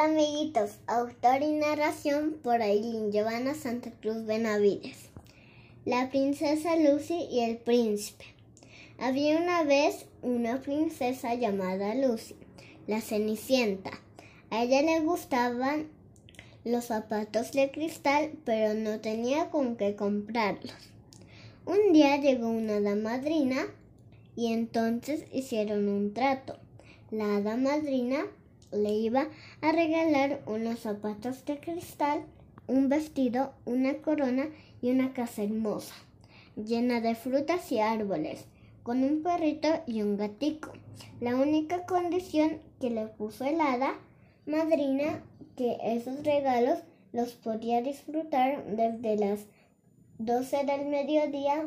Amiguitos, autor y narración por Aileen Giovanna Santa Cruz Benavides. La princesa Lucy y el príncipe. Había una vez una princesa llamada Lucy, la Cenicienta. A ella le gustaban los zapatos de cristal, pero no tenía con qué comprarlos. Un día llegó una hada madrina y entonces hicieron un trato. La hada madrina le iba a regalar unos zapatos de cristal, un vestido, una corona y una casa hermosa, llena de frutas y árboles, con un perrito y un gatico. La única condición que le puso el hada madrina que esos regalos los podía disfrutar desde las 12 del mediodía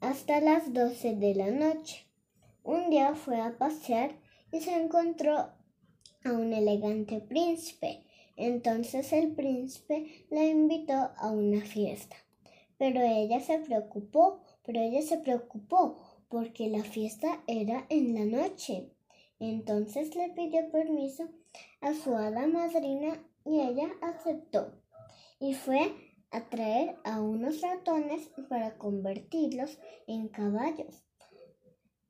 hasta las 12 de la noche. Un día fue a pasear y se encontró a un elegante príncipe. Entonces el príncipe la invitó a una fiesta. Pero ella se preocupó, pero ella se preocupó porque la fiesta era en la noche. Entonces le pidió permiso a su hada madrina y ella aceptó. Y fue a traer a unos ratones para convertirlos en caballos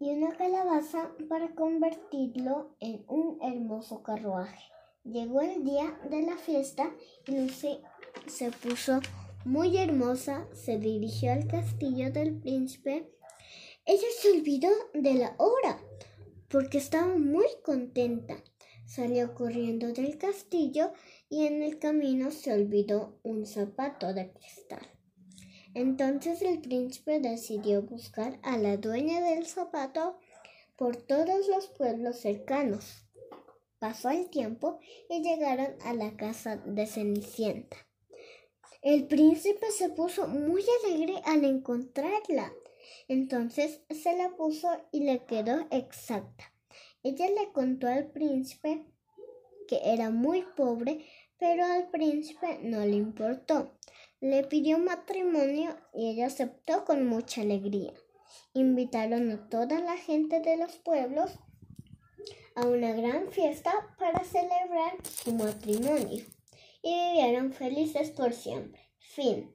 y una calabaza para convertirlo en un hermoso carruaje. Llegó el día de la fiesta y Lucy se puso muy hermosa, se dirigió al castillo del príncipe. Ella se olvidó de la hora porque estaba muy contenta. Salió corriendo del castillo y en el camino se olvidó un zapato de cristal. Entonces el príncipe decidió buscar a la dueña del zapato por todos los pueblos cercanos. Pasó el tiempo y llegaron a la casa de Cenicienta. El príncipe se puso muy alegre al encontrarla. Entonces se la puso y le quedó exacta. Ella le contó al príncipe que era muy pobre, pero al príncipe no le importó. Le pidió matrimonio y ella aceptó con mucha alegría. Invitaron a toda la gente de los pueblos a una gran fiesta para celebrar su matrimonio y vivieron felices por siempre. Fin.